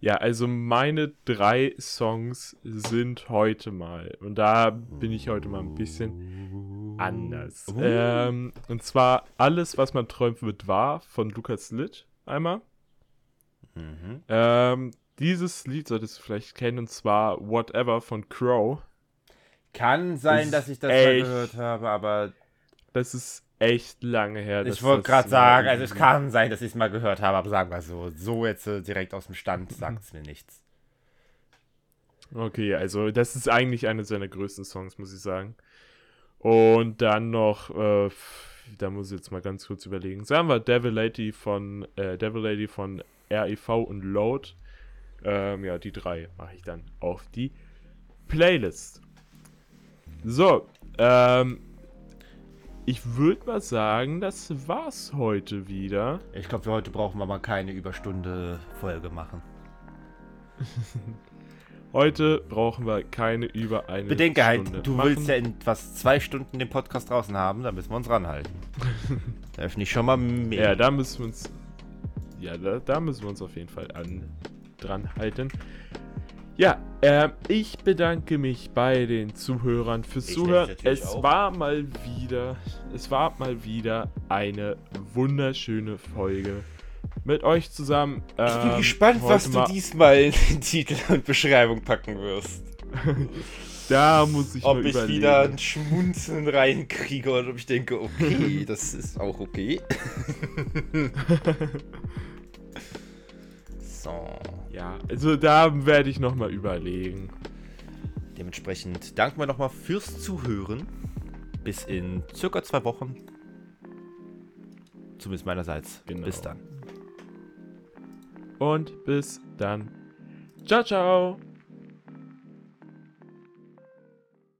ja, also meine drei Songs sind heute mal. Und da bin ich heute mal ein bisschen anders. Uh. Ähm, und zwar Alles, was man träumt, wird wahr von Lukas Litt einmal. Mhm. Ähm, dieses Lied solltest du vielleicht kennen, und zwar Whatever von Crow. Kann sein, dass ich das mal gehört habe, aber. Das ist echt lange her. Ich wollte gerade sagen, also es kann sein, dass ich es mal gehört habe, aber sagen wir so, so jetzt äh, direkt aus dem Stand sagt es mir nichts. Okay, also das ist eigentlich einer seiner größten Songs, muss ich sagen. Und dann noch, äh, da muss ich jetzt mal ganz kurz überlegen. Sagen wir Devil Lady von, äh, Devil Lady von REV und Load. Ähm, ja, die drei mache ich dann auf die Playlist. So, ähm, ich würde mal sagen, das war's heute wieder. Ich glaube, für heute brauchen wir mal keine Überstunde Folge machen. Heute brauchen wir keine über eine Bedenke halt, Stunde du machen. willst ja in fast zwei Stunden den Podcast draußen haben, da müssen wir uns ranhalten. da öffne ich schon mal mehr. Ja, da müssen wir uns. Ja, da, da müssen wir uns auf jeden Fall an, dran halten. Ja, ähm, ich bedanke mich bei den Zuhörern fürs Ich Zuhören. Es auch. war mal wieder, es war mal wieder eine wunderschöne Folge mit euch zusammen. ich bin Ähm, gespannt, was du mal- diesmal in den Titel und Beschreibung packen wirst. Da muss ich ob ich überlegen. wieder ein Schmunzeln reinkriege oder ob ich denke, okay, das ist auch okay. so. Ja, also da werde ich noch mal überlegen. Dementsprechend danken wir nochmal fürs Zuhören. Bis in circa zwei Wochen. Zumindest meinerseits. Genau. Bis dann. Und bis dann. Ciao, ciao.